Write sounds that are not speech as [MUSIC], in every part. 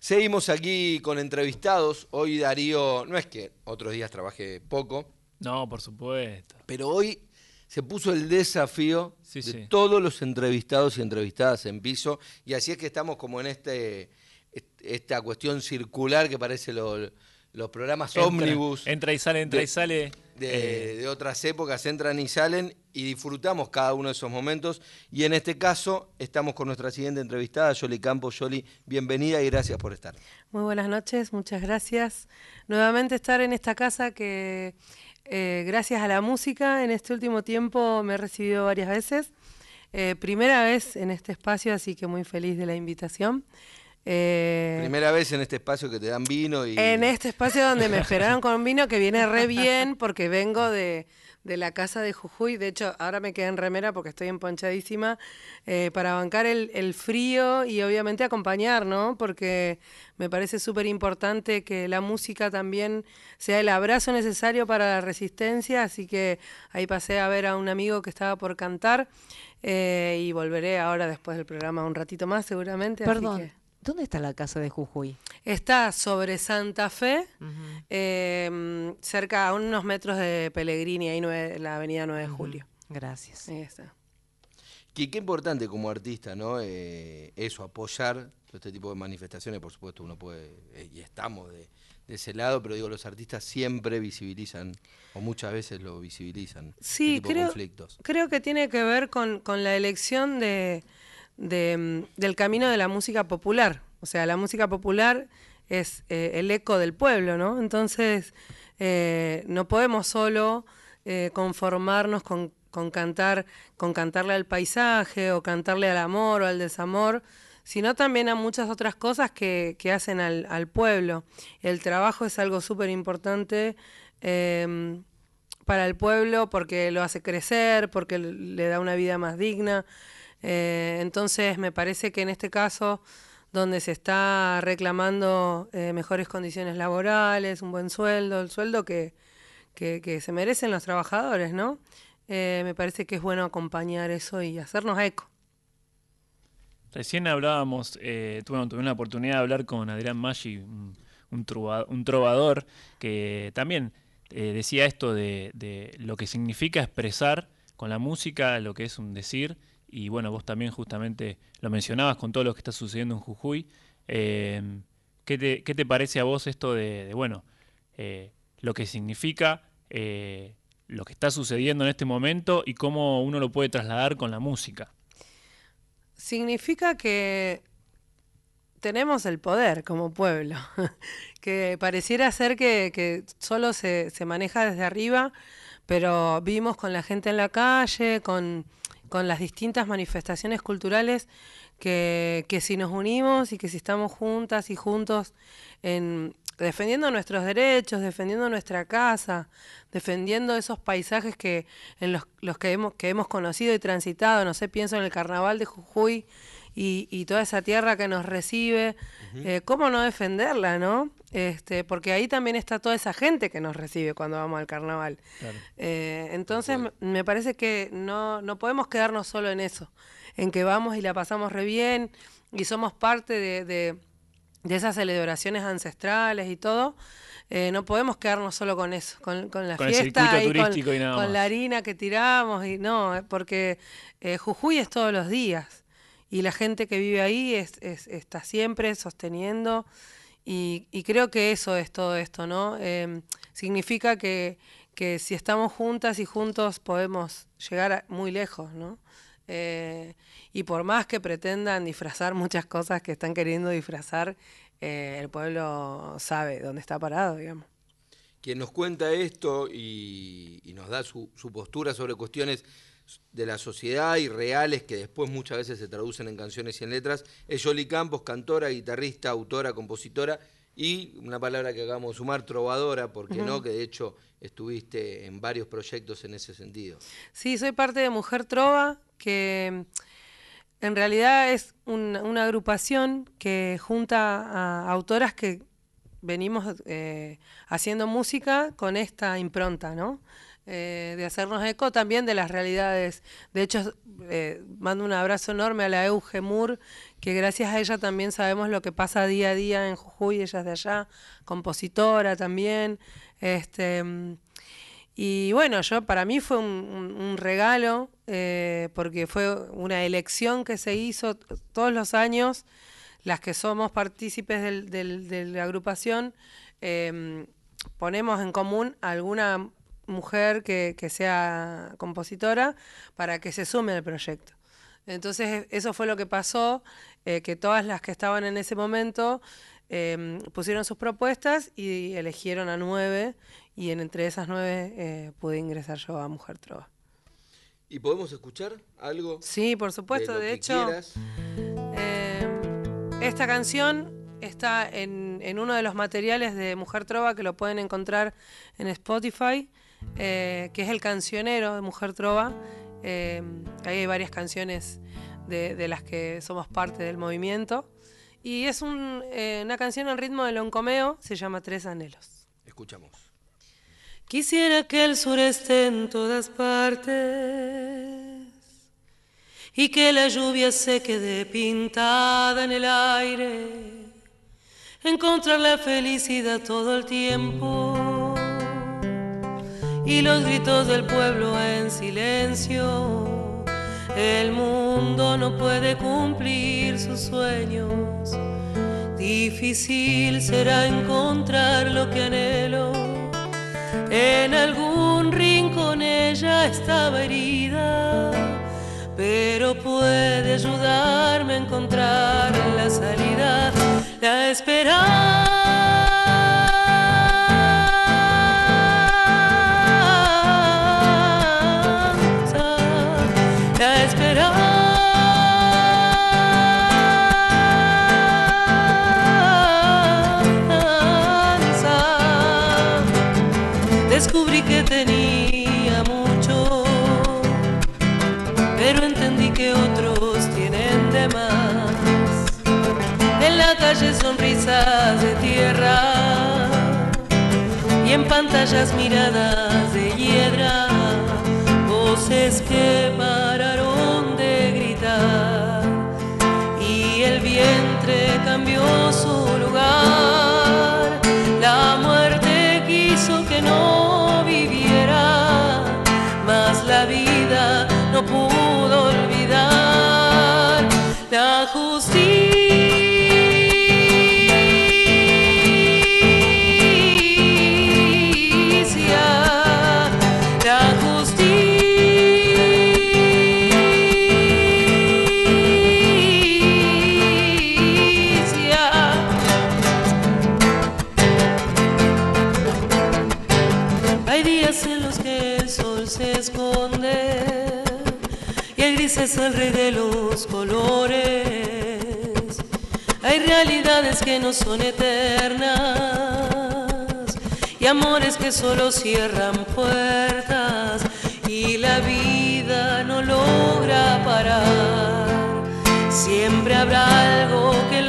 Seguimos aquí con entrevistados. Hoy Darío, no es que otros días trabaje poco. No, por supuesto. Pero hoy se puso el desafío de todos los entrevistados y entrevistadas en piso. Y así es que estamos como en este esta cuestión circular que parece los programas ómnibus. Entra y sale, entra y sale. De, de, otras épocas entran y salen y disfrutamos cada uno de esos momentos. Y en este caso estamos con nuestra siguiente entrevistada, Yoli Campos. Yoli, bienvenida y gracias por estar. Muy buenas noches, muchas gracias. Nuevamente estar en esta casa que eh, gracias a la música en este último tiempo me he recibido varias veces. Eh, primera vez en este espacio, así que muy feliz de la invitación. Eh, Primera vez en este espacio que te dan vino y... En este espacio donde me esperaron con vino, que viene re bien porque vengo de, la casa de Jujuy. De hecho, ahora me quedé en remera porque estoy emponchadísima eh, para bancar el, frío y obviamente acompañar, ¿no? Porque me parece súper importante que la música también sea el abrazo necesario para la resistencia. Así que ahí pasé a ver a un amigo que estaba por cantar eh, y volveré ahora después del programa un ratito más seguramente. Perdón. ¿Dónde está la casa de Jujuy? Está sobre Santa Fe, em, cerca a unos metros de Pellegrini, ahí en la avenida 9 de Julio. Gracias. Ahí está. Qué, importante como artista, ¿no? Eh, eso, apoyar este tipo de manifestaciones, por supuesto uno puede, eh, y estamos de, ese lado, pero digo, los artistas siempre visibilizan, o muchas veces lo visibilizan, sí, este creo, conflictos. creo que tiene que ver con la elección de de, del camino de la música popular. O sea, la música popular es eh, el eco del pueblo, ¿no? Entonces, eh, no podemos solo eh, conformarnos con, cantar, con cantarle al paisaje o cantarle al amor o al desamor, sino también a muchas otras cosas que, hacen al, pueblo. El trabajo es algo súper importante em, para el pueblo porque lo hace crecer, porque le da una vida más digna. Eh, entonces me parece que en este caso, donde se está reclamando eh, mejores condiciones laborales, un buen sueldo, el sueldo que, que, se merecen los trabajadores, ¿no? Eh, me parece que es bueno acompañar eso y hacernos eco. Recién hablábamos, tuve, tuve, una oportunidad de hablar con Adrián Maggi, un, trovador, que también decía esto de, de, lo que significa expresar con la música lo que es un decir y bueno, vos también justamente lo mencionabas con todo lo que está sucediendo en Jujuy. Eh, ¿qué, te, parece a vos esto de, bueno, eh, lo que significa eh, lo que está sucediendo en este momento y cómo uno lo puede trasladar con la música? Significa que tenemos el poder como pueblo, [LAUGHS] que pareciera ser que, que solo se, se maneja desde arriba, pero vimos con la gente en la calle, con con las distintas manifestaciones culturales que, que, si nos unimos y que si estamos juntas y juntos en defendiendo nuestros derechos, defendiendo nuestra casa, defendiendo esos paisajes que en los, los que hemos que hemos conocido y transitado, no sé, pienso en el carnaval de Jujuy y, toda esa tierra que nos recibe, eh, ¿cómo no defenderla, no? Este, porque ahí también está toda esa gente que nos recibe cuando vamos al carnaval. Eh, entonces me parece que no, no podemos quedarnos solo en eso, en que vamos y la pasamos re bien y somos parte de, de, esas celebraciones ancestrales y todo. Eh, no podemos quedarnos solo con eso, con, con la fiesta y con, la harina que tiramos y no, porque Jujuy es todos los días y la gente que vive ahí es, está siempre sosteniendo y, creo que eso es todo esto, ¿no? Em, significa que, si estamos juntas y juntos podemos llegar muy lejos, ¿no? Eh, y por más que pretendan disfrazar muchas cosas que están queriendo disfrazar, eh, el pueblo sabe dónde está parado, digamos. Quien nos cuenta esto y, nos da su postura sobre cuestiones de la sociedad y reales que después muchas veces se traducen en canciones y en letras, es Yoli Campos, cantora, guitarrista, autora, compositora y una palabra que acabamos de sumar, trovadora, porque no, que de hecho estuviste en varios proyectos en ese sentido. Sí, soy parte de Mujer Trova, que en realidad es una agrupación que junta a autoras que venimos eh, haciendo música con esta impronta, ¿no? Eh, de hacernos eco también de las realidades. De hecho, eh, mando un abrazo enorme a la Euge Mur, que gracias a ella también sabemos lo que pasa día a día en Jujuy, ella es de allá, compositora también. Este, y bueno, yo para mí fue un, regalo, eh, porque fue una elección que se hizo todos los años, las que somos partícipes de la agrupación, em, ponemos en común alguna mujer que, sea compositora para que se sume al proyecto. Entonces eso fue lo que pasó, eh, que todas las que estaban en ese momento em, pusieron sus propuestas y eligieron a nueve y entre esas nueve eh, pude ingresar yo a Mujer Trova. ¿Y podemos escuchar algo? Sí, por supuesto. De, hecho, em, esta canción está en, en, uno de los materiales de Mujer Trova que lo pueden encontrar en Spotify. Eh, que es el cancionero de Mujer Trova. Eh, ahí hay varias canciones de, las que somos parte del movimiento. Y es eh, una canción en ritmo de loncomeo, se llama Tres Anhelos. Escuchamos. Quisiera que el sur esté en todas partes y que la lluvia se quede pintada en el aire, encontrar la felicidad todo el tiempo y los gritos del pueblo en silencio. El mundo no puede cumplir sus sueños. Difícil será encontrar lo que anhelo. En algún rincón ella estaba herida, pero puede ayudarme a encontrar la salida, la esperanza. Pantallas miradas de hiedra, voces que pararon de gritar y el vientre cambió su lugar. La muerte quiso que no viviera, mas la vida no pudo olvidar la justicia. El rey de los colores. Hay realidades que no son eternas y amores que solo cierran puertas y la vida no logra parar. Siempre habrá algo que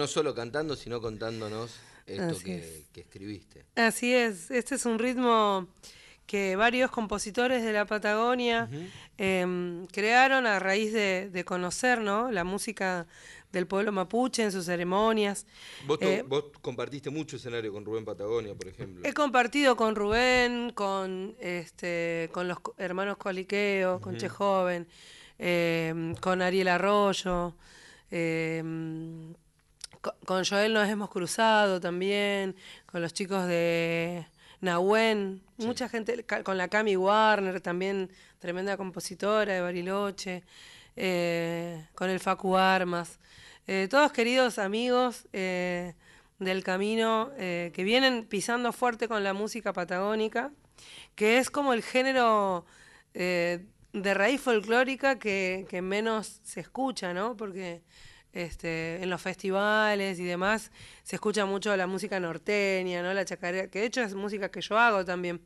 no solo cantando, sino contándonos esto que, escribiste. Así es, este es un ritmo que varios compositores de la Patagonia em, crearon a raíz de, conocer la música del pueblo mapuche en sus ceremonias. Vos, Eh, vos compartiste mucho escenario con Rubén Patagonia, por ejemplo. He compartido con Rubén, con este, con los hermanos Coliqueo, con Che Joven, eh, con Ariel Arroyo, co- con Joel nos hemos cruzado también, con los chicos de Nahuen, mucha gente, con la Cami Warner también, tremenda compositora de Bariloche, eh, con el Facu Armas, eh, todos queridos amigos eh, del camino que vienen pisando fuerte con la música patagónica, que es como el género de raíz folclórica que, que menos se escucha, ¿no? Porque este, en los festivales y demás se escucha mucho la música norteña, ¿no? La chacarera, que de hecho es música que yo hago también.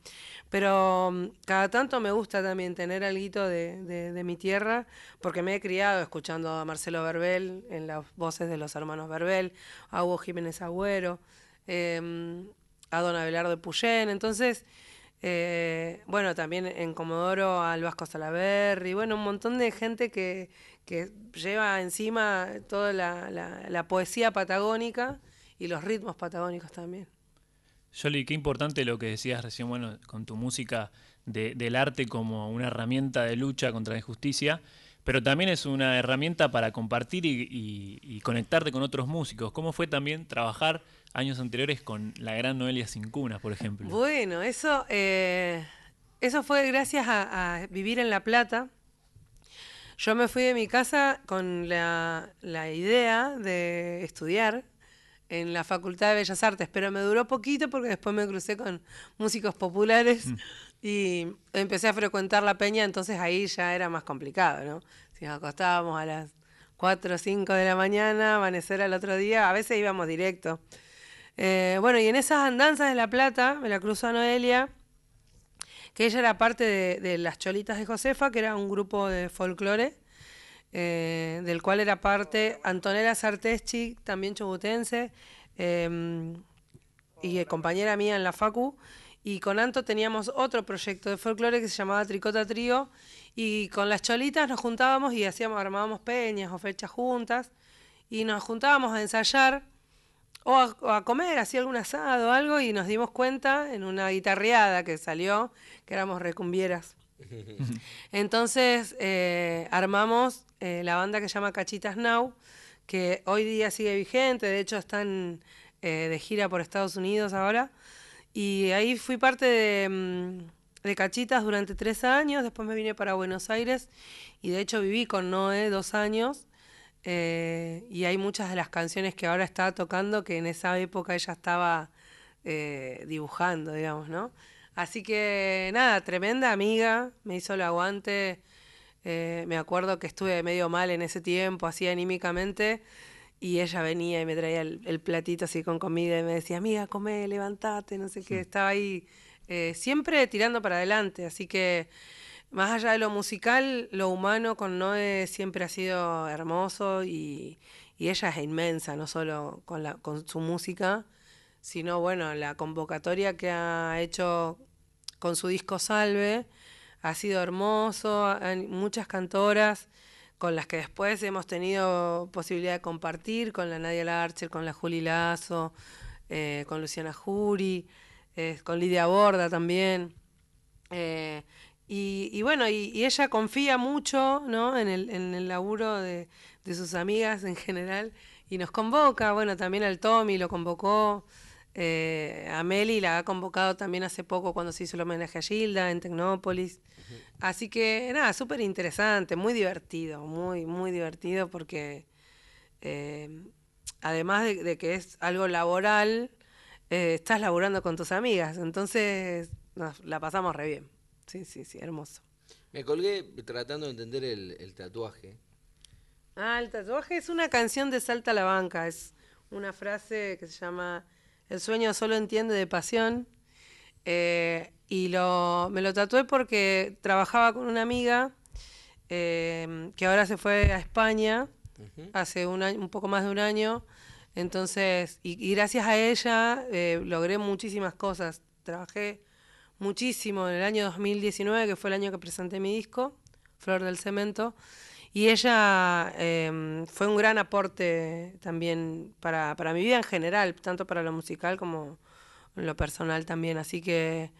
Pero mm, cada tanto me gusta también tener algo de, de, mi tierra, porque me he criado escuchando a Marcelo Verbel en las voces de los hermanos Verbel, a Hugo Jiménez Agüero, em, a Don Abelardo Puyén. Entonces, eh, bueno, también en Comodoro al Vasco Salaverri, bueno, un montón de gente que, que lleva encima toda la, la- la poesía patagónica y los ritmos patagónicos también. Yoli, qué importante lo que decías recién, bueno, con tu música de- del arte como una herramienta de lucha contra la injusticia, pero también es una herramienta para compartir y, y- y conectarte con otros músicos. ¿Cómo fue también trabajar años anteriores con la gran Noelia Cincunas, por ejemplo? Bueno, eso, eh, eso fue gracias a, a vivir en La Plata. Yo me fui de mi casa con la, la idea de estudiar en la Facultad de Bellas Artes, pero me duró poquito porque después me crucé con músicos populares y empecé a frecuentar la peña, entonces ahí ya era más complicado, ¿no? Si nos acostábamos a las 4 o 5 de la mañana, amanecer al otro día, a veces íbamos directo. Eh, bueno, y en esas andanzas de La Plata, me la cruzó a Noelia, que ella era parte de, Las Cholitas de Josefa, que era un grupo de folclore, eh, del cual era parte Antonella Sarteschi, también chobutense, eh, y compañera mía en la Facu. Y con Anto teníamos otro proyecto de folclore que se llamaba Tricota Trío. Y con las cholitas nos juntábamos y hacíamos, armábamos peñas o fechas juntas. Y nos juntábamos a ensayar o a, o a comer, así algún asado o algo. Y nos dimos cuenta en una guitarreada que salió que éramos recumbieras. [LAUGHS] Entonces eh, armamos eh, la banda que se llama Cachitas Now, que hoy día sigue vigente, de hecho están eh, de gira por Estados Unidos ahora. Y ahí fui parte de, mm, de Cachitas durante tres años, después me vine para Buenos Aires y de hecho viví con Noé dos años. Eh, y hay muchas de las canciones que ahora está tocando que en esa época ella estaba eh, dibujando, digamos, ¿no? Así que nada, tremenda amiga, me hizo el aguante. eh, me acuerdo que estuve medio mal en ese tiempo, así anímicamente, y ella venía y me traía el, el platito así con comida y me decía, amiga, come, levantate, no sé qué. Estaba ahí eh, siempre tirando para adelante, así que más allá de lo musical, lo humano con Noé siempre ha sido hermoso y, y ella es inmensa, no solo con, la, con su música, sino bueno, la convocatoria que ha hecho con su disco Salve ha sido hermoso, hay muchas cantoras con las que después hemos tenido posibilidad de compartir, con la Nadia Larcher, con la Juli Lazo, eh, con Luciana Jury, eh, con Lidia Borda también. Eh, y, y bueno, y, y ella confía mucho ¿no? en, el, en el laburo de, de sus amigas en general y nos convoca, bueno, también al Tommy lo convocó, eh, a Meli la ha convocado también hace poco cuando se hizo el homenaje a Gilda en Tecnópolis. Así que nada, súper interesante, muy divertido, muy, muy divertido porque eh, además de, de que es algo laboral, eh, estás laburando con tus amigas, entonces nos la pasamos re bien. Sí, sí, sí, hermoso. Me colgué tratando de entender el, el tatuaje. Ah, el tatuaje es una canción de Salta a la Banca, es una frase que se llama El sueño solo entiende de pasión. Eh, y lo, me lo tatué porque trabajaba con una amiga eh, que ahora se fue a España hace un, año, un poco más de un año. Entonces, y, y gracias a ella eh, logré muchísimas cosas. Trabajé muchísimo en el año 2019, que fue el año que presenté mi disco, Flor del Cemento. Y ella em, fue un gran aporte también para, para mi vida en general, tanto para lo musical como lo personal también. Así que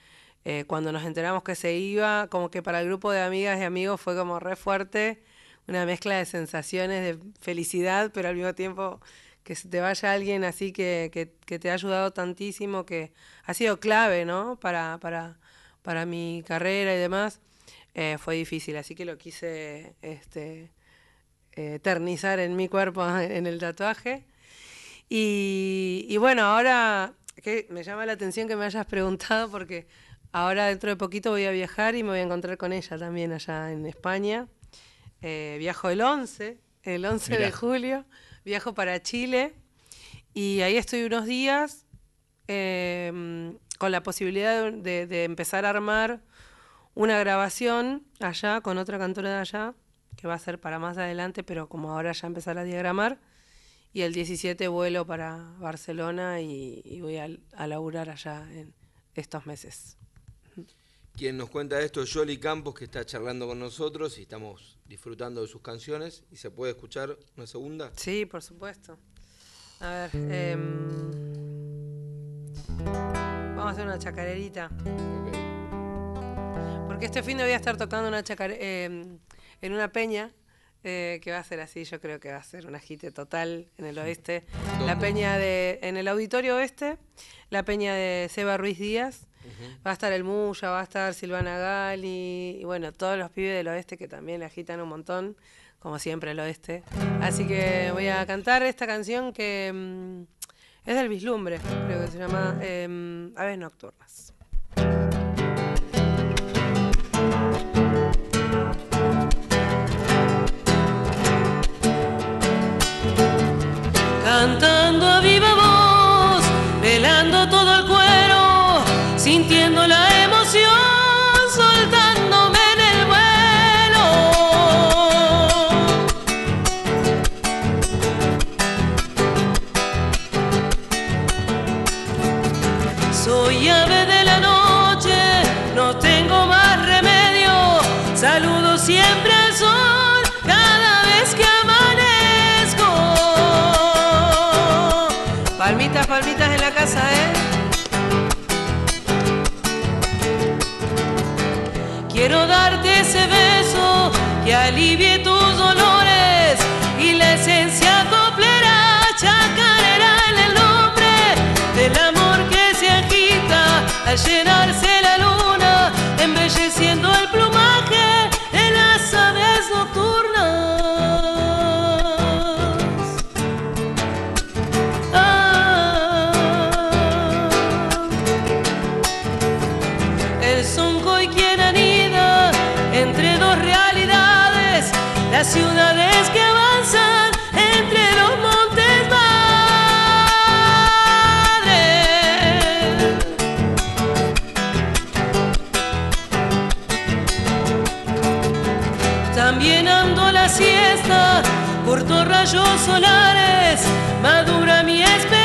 eh, cuando nos enteramos que se iba, como que para el grupo de amigas y amigos fue como re fuerte, una mezcla de sensaciones de felicidad, pero al mismo tiempo que se te vaya alguien así que, que, te ha ayudado tantísimo, que ha sido clave, ¿no? Para, para, para mi carrera y demás, eh, fue difícil, así que lo quise este, eternizar en mi cuerpo, [LAUGHS] en el tatuaje. Y, y bueno, ahora que me llama la atención que me hayas preguntado porque Ahora dentro de poquito voy a viajar y me voy a encontrar con ella también allá en España. Eh, viajo el 11, el 11 de julio, viajo para Chile y ahí estoy unos días em, con la posibilidad de, empezar a armar una grabación allá con otra cantora de allá, que va a ser para más adelante, pero como ahora ya empezar a diagramar. Y el 17 vuelo para Barcelona y, voy a, a laburar allá en estos meses. Quien nos cuenta esto es Jolly Campos, que está charlando con nosotros y estamos disfrutando de sus canciones. ¿Y se puede escuchar una segunda? Sí, por supuesto. A ver, em, vamos a hacer una chacarerita. Porque este fin de voy a estar tocando una em, en una peña eh, que va a ser así, yo creo que va a ser un agite total en el oeste. La peña de, en el auditorio oeste, la peña de Seba Ruiz Díaz, Va a estar el Muya, va a estar Silvana Gali, y bueno, todos los pibes del oeste que también agitan un montón, como siempre el oeste. Así que voy a cantar esta canción que mm, es del vislumbre, creo que se llama eh, Aves Nocturnas. Quiero darte ese beso que alivie tus dolores y la esencia coplera chacarera en el nombre del amor que se agita al llenarse la luna, embelleciendo el plumaje corto rayos solares, madura mi esperanza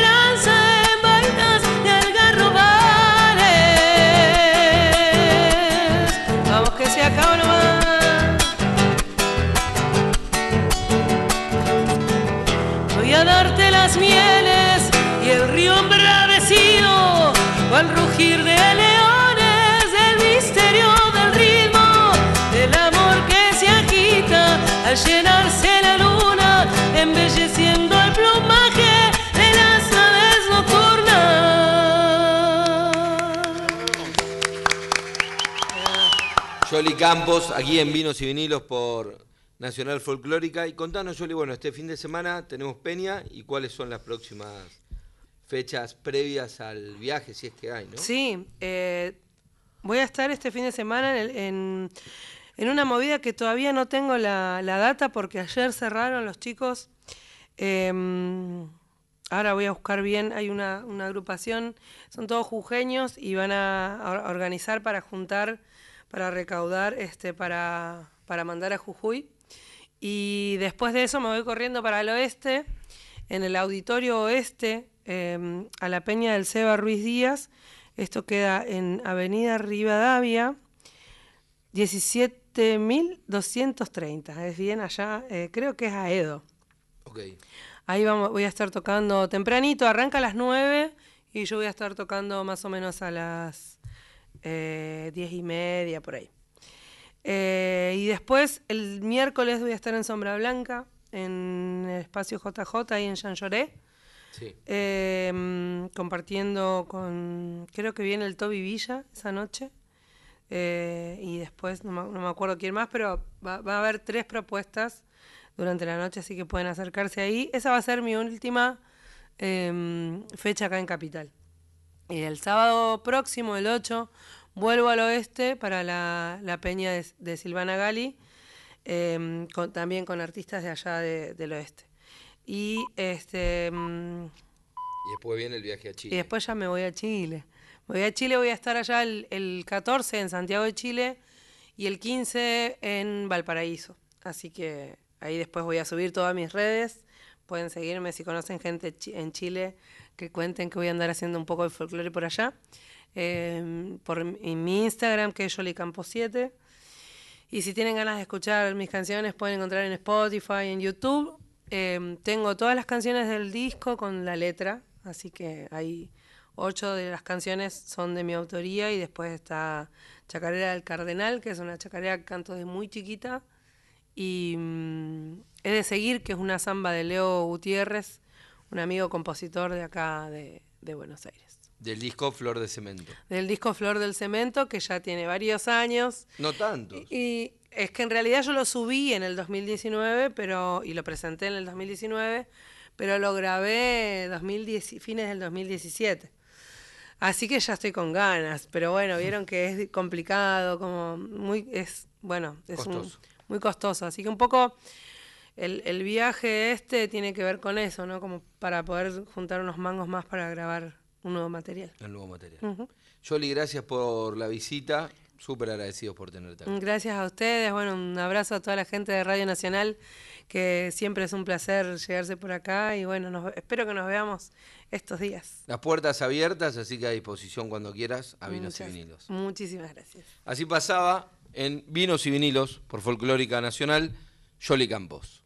Campos, aquí en Vinos y Vinilos por Nacional Folclórica. Y contanos, Juli, bueno, este fin de semana tenemos Peña y cuáles son las próximas fechas previas al viaje, si es que hay, ¿no? Sí, eh, voy a estar este fin de semana en, una movida que todavía no tengo la, data porque ayer cerraron los chicos. Em, ahora voy a buscar bien, hay una, agrupación, son todos jujeños y van a, organizar para juntar, para recaudar, este, para, para mandar a Jujuy. Y después de eso me voy corriendo para el oeste, en el auditorio oeste, em, a la Peña del Seba Ruiz Díaz. Esto queda en Avenida Rivadavia, 17, 7230. Es bien allá, eh, creo que es Aedo. Ok. Ahí vamos, voy a estar tocando tempranito, arranca a las 9 y yo voy a estar tocando más o menos a las eh, 10 y media, por ahí. Eh, y después, el miércoles voy a estar en Sombra Blanca, en el espacio JJ, ahí en Jean Lloré. Sí. Eh, compartiendo con, creo que viene el Toby Villa esa noche. Eh, y después, no me, no me acuerdo quién más, pero va, va a haber tres propuestas durante la noche, así que pueden acercarse ahí. Esa va a ser mi última em, fecha acá en Capital. Y el sábado próximo, el 8, vuelvo al oeste para la, la peña de, de Silvana Gali, em, con- también con artistas de allá de- del oeste. Y este mm, Y después viene el viaje a Chile. y después ya me voy a Chile. Me voy a Chile, voy a estar allá el, el 14 en Santiago de Chile y el 15 en Valparaíso. Así que ahí después voy a subir todas mis redes. Pueden seguirme si conocen gente en Chile que cuenten que voy a andar haciendo un poco de folclore por allá. Eh, por en mi Instagram, que es YoliCampo7. Y si tienen ganas de escuchar mis canciones, pueden encontrar en Spotify, en YouTube. Eh, tengo todas las canciones del disco con la letra, así que hay ocho de las canciones son de mi autoría y después está Chacarera del Cardenal, que es una chacarera que canto desde muy chiquita. Y mm, He de seguir, que es una samba de Leo Gutiérrez, un amigo compositor de acá de, de Buenos Aires. Del disco Flor de Cemento. Del disco Flor del Cemento, que ya tiene varios años. No tantos. Y es que en realidad yo lo subí en el 2019, pero y lo presenté en el 2019, pero lo grabé 2010, fines del 2017. Así que ya estoy con ganas, pero bueno, vieron que es complicado, como muy es bueno, es un- Costoso. muy costoso, así que un poco el, el viaje este tiene que ver con eso, ¿no? Como para poder juntar unos mangos más para grabar un nuevo material. El nuevo material. Ujú. Yoli, gracias por la visita. Súper agradecidos por tenerte acá. Gracias a ustedes, bueno, un abrazo a toda la gente de Radio Nacional, que siempre es un placer llegarse por acá y bueno, nos- espero que nos veamos estos días. Las puertas abiertas, así que a disposición cuando quieras a Vinos y Vinilos. Muchísimas gracias. Así pasaba en Vinos y Vinilos por Folclórica Nacional, Yoli Campos.